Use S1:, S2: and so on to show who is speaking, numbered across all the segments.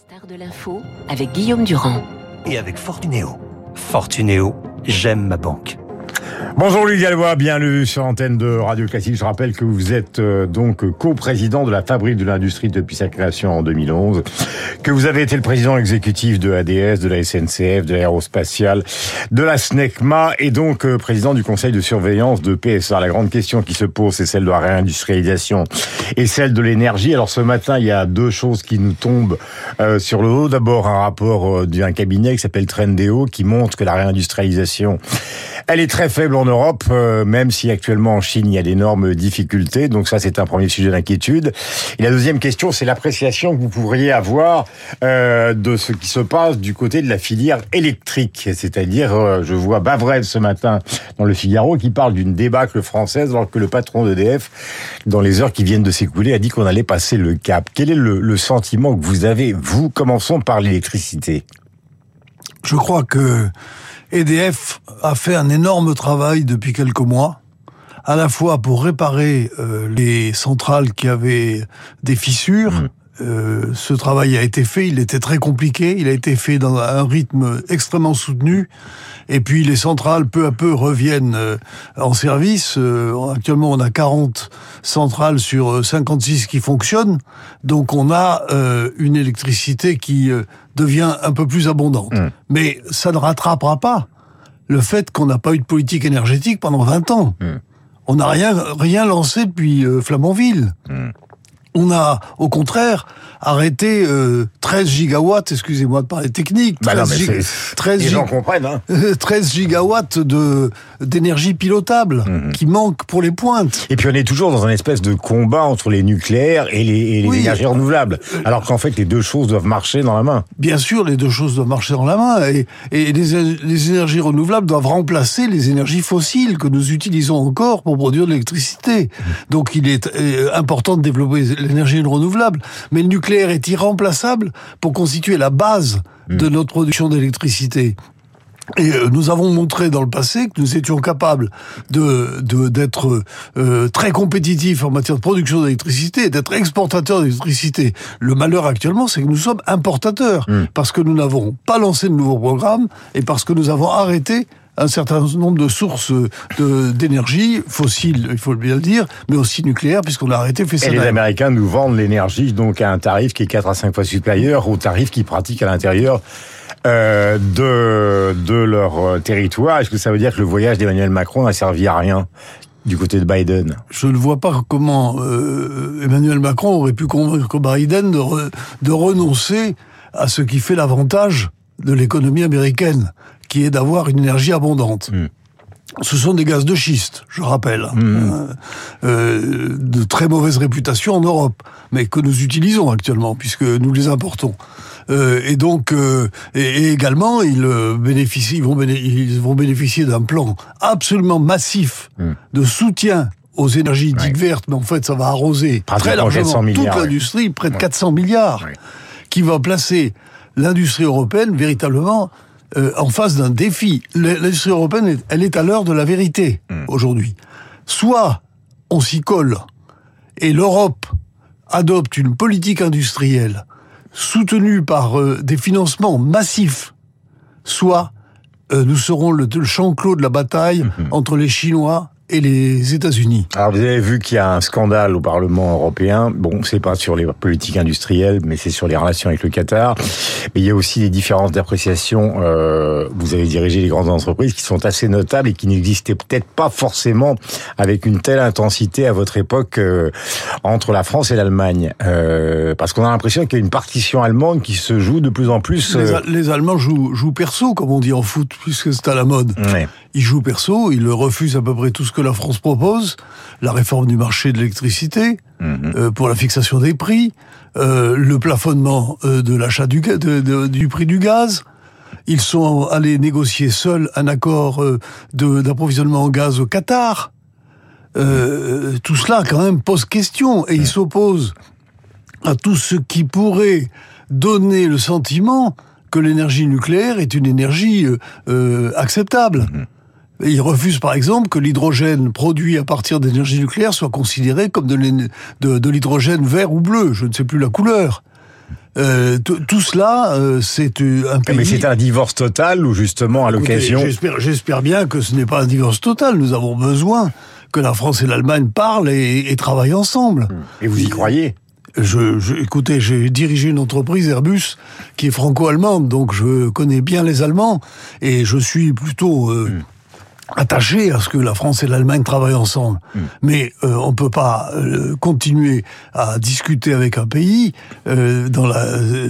S1: Star de l'info avec Guillaume Durand.
S2: Et avec Fortunéo. Fortunéo, j'aime ma banque.
S3: Bonjour Louis Gallois, bienvenue sur l'antenne de Radio Classique. Je rappelle que vous êtes euh, donc co-président de la Fabrique de l'Industrie depuis sa création en 2011, que vous avez été le président exécutif de ADS, de la SNCF, de l'aérospatiale, de la SNECMA et donc euh, président du conseil de surveillance de PSA. La grande question qui se pose, c'est celle de la réindustrialisation et celle de l'énergie. Alors ce matin, il y a deux choses qui nous tombent euh, sur le haut. D'abord, un rapport d'un cabinet qui s'appelle Trendéo qui montre que la réindustrialisation, elle est très faible en Europe, euh, même si actuellement en Chine il y a d'énormes difficultés. Donc ça c'est un premier sujet d'inquiétude. Et la deuxième question, c'est l'appréciation que vous pourriez avoir euh, de ce qui se passe du côté de la filière électrique. C'est-à-dire, euh, je vois Bavrel ce matin dans le Figaro qui parle d'une débâcle française alors que le patron d'EDF, dans les heures qui viennent de s'écouler, a dit qu'on allait passer le cap. Quel est le, le sentiment que vous avez Vous, commençons par l'électricité?
S4: Je crois que EDF a fait un énorme travail depuis quelques mois, à la fois pour réparer euh, les centrales qui avaient des fissures. Mmh. Euh, ce travail a été fait, il était très compliqué, il a été fait dans un rythme extrêmement soutenu. Et puis les centrales peu à peu reviennent euh, en service. actuellement, on a 40 centrales sur 56 qui fonctionnent. Donc on a une électricité qui devient un peu plus abondante. Mmh. Mais ça ne rattrapera pas le fait qu'on n'a pas eu de politique énergétique pendant 20 ans. Mmh. On n'a rien, rien lancé depuis euh, Flamanville. Mmh. On a, au contraire, arrêté euh, 13 gigawatts, excusez-moi de parler technique, 13,
S3: bah non, 13 les gens comprennent, hein.
S4: 13 gigawatts de d'énergie pilotable mmh. qui manque pour les pointes.
S3: Et puis on est toujours dans un espèce de combat entre les nucléaires et les, et les oui. énergies renouvelables, euh, alors qu'en fait les deux choses doivent marcher dans la main.
S4: Bien sûr, les deux choses doivent marcher dans la main, et, et les, les énergies renouvelables doivent remplacer les énergies fossiles que nous utilisons encore pour produire de l'électricité. Mmh. Donc il est euh, important de développer l'énergie renouvelable, mais le nucléaire est irremplaçable pour constituer la base de notre production d'électricité. Et nous avons montré dans le passé que nous étions capables de d'être euh, très compétitifs en matière de production d'électricité, d'être exportateurs d'électricité. Le malheur actuellement, c'est que nous sommes importateurs mmh. parce que nous n'avons pas lancé de nouveaux programmes et parce que nous avons arrêté un certain nombre de sources d'énergie fossile, il faut bien le dire, mais aussi nucléaire, puisqu'on a arrêté
S3: Et les Américains nous vendent l'énergie donc à un tarif qui est 4 à 5 fois supérieur au tarif qu'ils pratiquent à l'intérieur euh, de, de leur territoire. Est-ce que ça veut dire que le voyage d'Emmanuel Macron n'a servi à rien du côté de Biden?
S4: Je ne vois pas comment euh, Emmanuel Macron aurait pu convaincre Biden de, re, de renoncer à ce qui fait l'avantage de l'économie américaine, qui est d'avoir une énergie abondante. Mmh. Ce sont des gaz de schiste, je rappelle, mmh. euh, de très mauvaise réputation en Europe, mais que nous utilisons actuellement puisque nous les importons. Euh, et donc, euh, et, et, également, ils bénéficient, ils vont, bénéficier, ils vont bénéficier d'un plan absolument massif mmh. de soutien aux énergies dites ouais. vertes, mais en fait, ça va arroser très largement toute l'industrie, près de 400 milliards, ouais. qui va placer l'industrie européenne véritablement euh, en face d'un défi. L'industrie européenne, elle est à l'heure de la vérité mmh. aujourd'hui. Soit on s'y colle et l'Europe adopte une politique industrielle soutenue par euh, des financements massifs, soit euh, nous serons le, le champ clos de la bataille mmh. entre les Chinois et les États-Unis.
S3: Alors vous avez vu qu'il y a un scandale au Parlement européen. Bon, c'est pas sur les politiques industrielles, mais c'est sur les relations avec le Qatar. Mais il y a aussi des différences d'appréciation. Euh, vous avez dirigé les grandes entreprises qui sont assez notables et qui n'existaient peut-être pas forcément avec une telle intensité à votre époque euh, entre la France et l'Allemagne. Euh, parce qu'on a l'impression qu'il y a une partition allemande qui se joue de plus en plus.
S4: Les, les Allemands jouent, jouent perso, comme on dit en foot, puisque c'est à la mode.
S3: Ouais.
S4: Ils jouent perso, ils refusent à peu près tout ce que la France propose, la réforme du marché de l'électricité, mmh. euh, pour la fixation des prix, euh, le plafonnement euh, de l'achat du, de, de, du prix du gaz. Ils sont allés négocier seuls un accord d'approvisionnement en gaz au Qatar. Euh, tout cela, quand même, pose question et ils s'opposent à tout ce qui pourrait donner le sentiment que l'énergie nucléaire est une énergie euh, acceptable. Mmh. Et il refuse par exemple que l'hydrogène produit à partir d'énergie nucléaire soit considéré comme de, l'hydrogène vert ou bleu, je ne sais plus la couleur. Euh, tout cela, euh, c'est euh, un pays.
S3: Mais c'est un divorce total ou justement à l'occasion.
S4: J'espère bien que ce n'est pas un divorce total. Nous avons besoin que la France et l'Allemagne parlent et, et, travaillent ensemble.
S3: Et vous y croyez?
S4: je, je, écoutez, j'ai dirigé une entreprise Airbus qui est franco-allemande, donc je connais bien les Allemands et je suis plutôt euh, hmm attaché à ce que la France et l'Allemagne travaillent ensemble. Hmm. Mais euh, on peut pas euh, continuer à discuter avec un pays euh, dans la. Euh,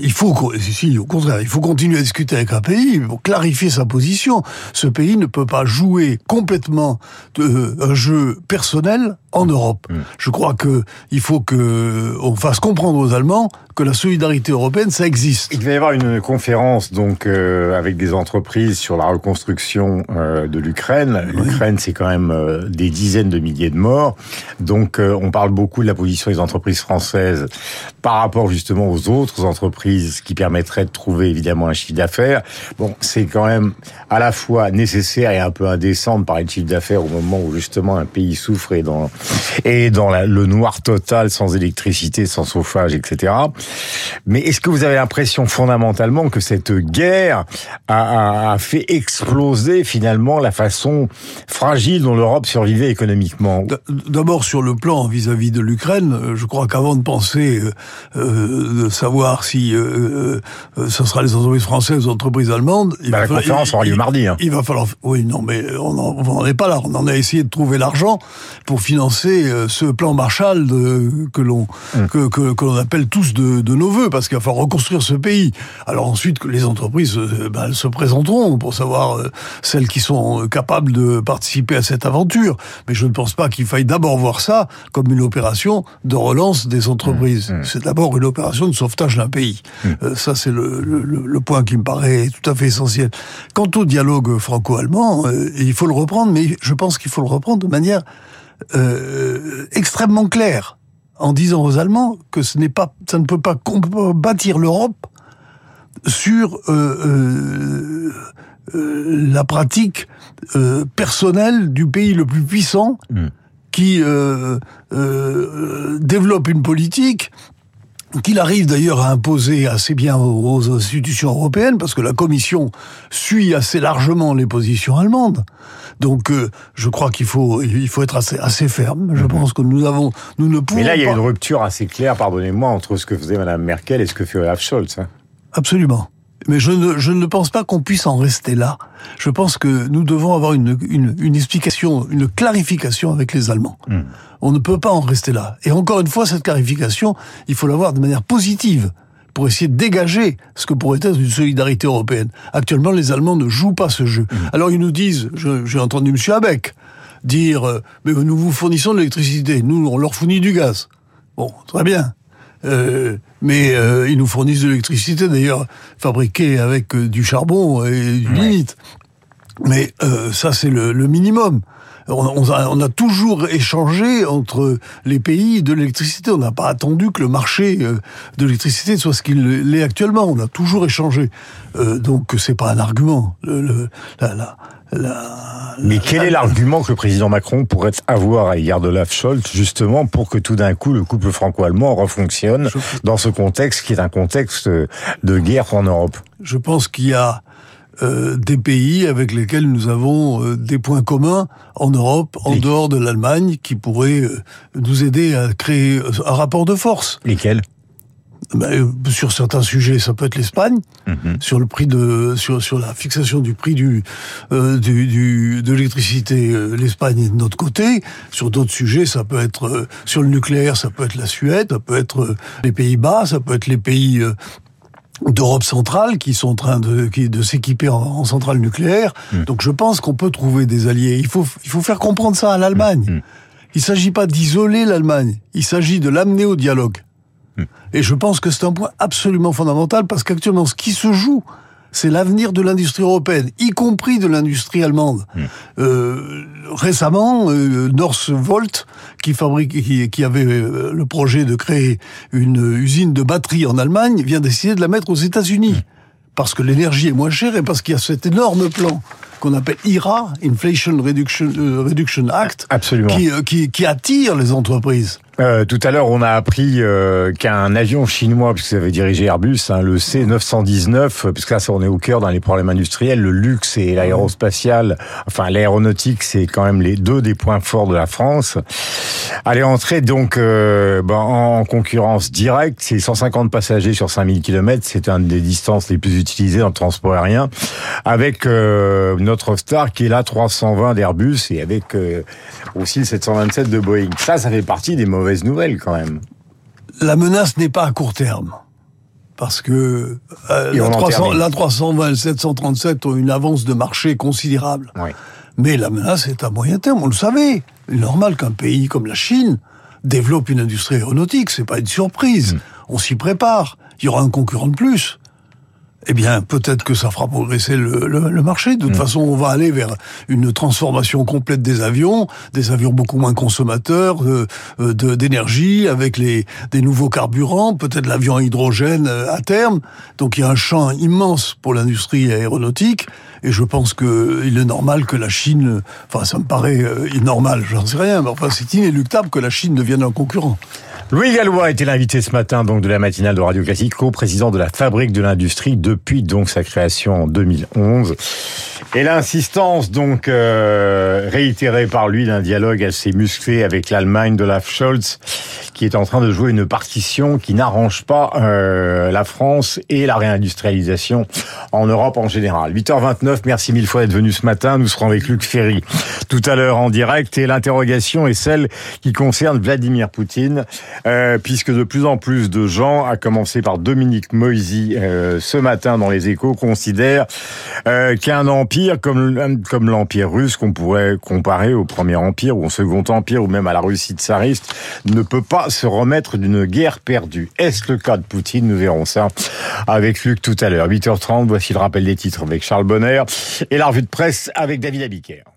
S4: il faut, si, au contraire, il faut continuer à discuter avec un pays pour clarifier sa position. Ce pays ne peut pas jouer complètement un jeu personnel en Europe. Hmm. Je crois que il faut que on fasse comprendre aux Allemands que la solidarité européenne, ça existe.
S3: Il va y avoir une conférence donc euh, avec des entreprises sur la reconstruction euh, de l'Ukraine. L'Ukraine, c'est quand même euh, des dizaines de milliers de morts. Donc, on parle beaucoup de la position des entreprises françaises par rapport justement aux autres entreprises qui permettraient de trouver évidemment un chiffre d'affaires. Bon, c'est quand même à la fois nécessaire et un peu indécent de parler de chiffre d'affaires au moment où justement un pays souffre et dans et dans la, le noir total, sans électricité, sans chauffage, etc. Mais est-ce que vous avez l'impression fondamentalement que cette guerre a, a, fait exploser finalement la façon fragile dont l'Europe survivait économiquement?
S4: D'abord sur le plan vis-à-vis de l'Ukraine, euh, je crois qu'avant de penser euh, euh, de savoir si euh, ce sera les entreprises françaises ou les entreprises allemandes,
S3: il bah, la falloir, conférence aura lieu mardi. Hein.
S4: Il va falloir, oui, non, mais on n'en est pas là. On en a essayé de trouver l'argent pour financer ce plan Marshall de, que l'on hum. que, que, que l'on appelle tous de de, nos voeux, parce qu'il va falloir reconstruire ce pays. Alors ensuite, que les entreprises euh, ben, se présenteront pour savoir euh, celles qui sont euh, capables de participer à cette aventure. Mais je ne pense pas qu'il faille d'abord voir ça comme une opération de relance des entreprises. Mmh, mmh. C'est d'abord une opération de sauvetage d'un pays. Mmh. ça, c'est le, le, le, point qui me paraît tout à fait essentiel. Quant au dialogue franco-allemand, il faut le reprendre, mais je pense qu'il faut le reprendre de manière euh, extrêmement claire en disant aux Allemands que ce n'est pas, ça ne peut pas bâtir l'Europe sur euh, euh, euh, la pratique euh, personnelle du pays le plus puissant mm. qui euh, euh, développe une politique qu'il arrive d'ailleurs à imposer assez bien aux institutions européennes, parce que la Commission suit assez largement les positions allemandes. Donc, euh, je crois qu'il faut, il faut être assez, assez ferme. Je mhm. pense que nous avons, nous ne pouvons.
S3: Mais là, il y
S4: a
S3: une rupture assez claire, pardonnez-moi, entre ce que faisait Mme Merkel et ce que fait Olaf Scholz. Hein.
S4: Absolument. Mais je ne, je ne pense pas qu'on puisse en rester là. Je pense que nous devons avoir une, une, une explication, une clarification avec les Allemands. Hmm. On ne peut pas en rester là. Et encore une fois, cette clarification, il faut l'avoir de manière positive pour essayer de dégager ce que pourrait être une solidarité européenne. Actuellement, les Allemands ne jouent pas ce jeu. Hmm. Alors ils nous disent, j'ai entendu M. Abeck dire, euh, mais nous vous fournissons de l'électricité, nous on leur fournit du gaz. Bon, très bien. Euh, mais euh, ils nous fournissent de l'électricité, d'ailleurs fabriquée avec euh, du charbon et du ouais. Mais euh, ça, c'est le, le, minimum. On, on, a, on, a, toujours échangé entre les pays de l'électricité. On n'a pas attendu que le marché euh, de l'électricité soit ce qu'il est actuellement. On a toujours échangé. Euh, donc, c'est pas un argument. Le, le, la, la,
S3: la, Mais quel est l'argument que le président Macron pourrait avoir à l'égard de Olaf Scholz, justement, pour que tout d'un coup le couple franco-allemand refonctionne Je... dans ce contexte qui est un contexte de guerre en Europe?
S4: Je pense qu'il y a euh, des pays avec lesquels nous avons euh, des points communs en Europe, en dehors de l'Allemagne, qui pourraient euh, nous aider à créer un rapport de force.
S3: Lesquels?
S4: Ben, sur certains sujets, ça peut être l'Espagne, -hmm. sur le prix de, sur, sur la fixation du prix du, euh, du, du de l'électricité, euh, l'Espagne est de notre côté. Sur d'autres sujets, ça peut être euh, sur le nucléaire, ça peut être la Suède, ça peut être euh, les Pays-Bas, ça peut être les pays euh, d'Europe centrale qui sont en train de, qui, de s'équiper en, en, centrale nucléaire. Mm. Donc je pense qu'on peut trouver des alliés. Il faut, il faut faire comprendre ça à l'Allemagne. Mm. Il s'agit pas d'isoler l'Allemagne, il s'agit de l'amener au dialogue. Et je pense que c'est un point absolument fondamental parce qu'actuellement, ce qui se joue, c'est l'avenir de l'industrie européenne, y compris de l'industrie allemande. Mmh. Euh, récemment, euh, Northvolt, qui fabrique, qui, qui, avait euh, le projet de créer une usine de batterie en Allemagne, vient décider de la mettre aux États-Unis. Mmh. Parce que l'énergie est moins chère et parce qu'il y a cet énorme plan qu'on appelle IRA, Inflation Reduction, euh, Reduction Act,
S3: Absolument.
S4: Qui, euh, qui, qui attire les entreprises.
S3: Euh, tout à l'heure, on a appris euh, qu'un avion chinois, puisque ça avait dirigé Airbus, hein, le C919, puisque là, ça, on est au cœur dans les problèmes industriels, le luxe et l'aérospatial, enfin l'aéronautique, c'est quand même les deux des points forts de la France, allait entrer donc euh, ben, en concurrence directe. C'est 150 passagers sur 5000 km, c'est une des distances les plus utilisées dans le transport aérien, avec notre star qui est là 320 d'Airbus et avec aussi le 727 de Boeing. Ça, ça fait partie des mauvais nouvelle quand même.
S4: La menace n'est pas à court terme. Parce que euh, la, 300, la, 320 et le 737 ont une avance de marché considérable. Mais la menace est à moyen terme, on le savait. Il est normal qu'un pays comme la Chine développe une industrie aéronautique, c'est pas une surprise. Mm. On s'y prépare. Il y aura un concurrent de plus eh bien, peut-être que ça fera progresser le, le, marché. De toute mm. façon, on va aller vers une transformation complète des avions, des avions beaucoup moins consommateurs euh, d'énergie, avec les des nouveaux carburants, peut-être l'avion à hydrogène euh, à terme. Donc, il y a un champ immense pour l'industrie aéronautique. Et je pense que il est normal que la Chine, enfin, ça me paraît euh, normal, j'en sais rien, mais enfin, c'est inéluctable que la Chine devienne un concurrent.
S3: Louis Gallois était l'invité ce matin donc de la matinale de Radio Classique, co-président de la Fabrique de l'Industrie depuis donc sa création en 2011. Et l'insistance donc euh, réitérée par lui d'un dialogue assez musclé avec l'Allemagne de Olaf Scholz, qui est en train de jouer une partition qui n'arrange pas euh, la France et la réindustrialisation en Europe en général. 8h29, merci mille fois d'être venu ce matin. Nous serons avec Luc Ferry tout à l'heure en direct et l'interrogation est celle qui concerne Vladimir Poutine. Euh, puisque de plus en plus de gens, à commencer par Dominique Moisy euh, ce matin dans les échos, considèrent euh, qu'un comme l'empire russe, qu'on pourrait comparer au premier empire ou au second empire ou même à la Russie tsariste, ne peut pas se remettre d'une guerre perdue. Est-ce le cas de Poutine? Nous verrons ça avec Luc tout à l'heure. 8h30, voici le rappel des titres avec Charles Bonner et la revue de presse avec David Abiker.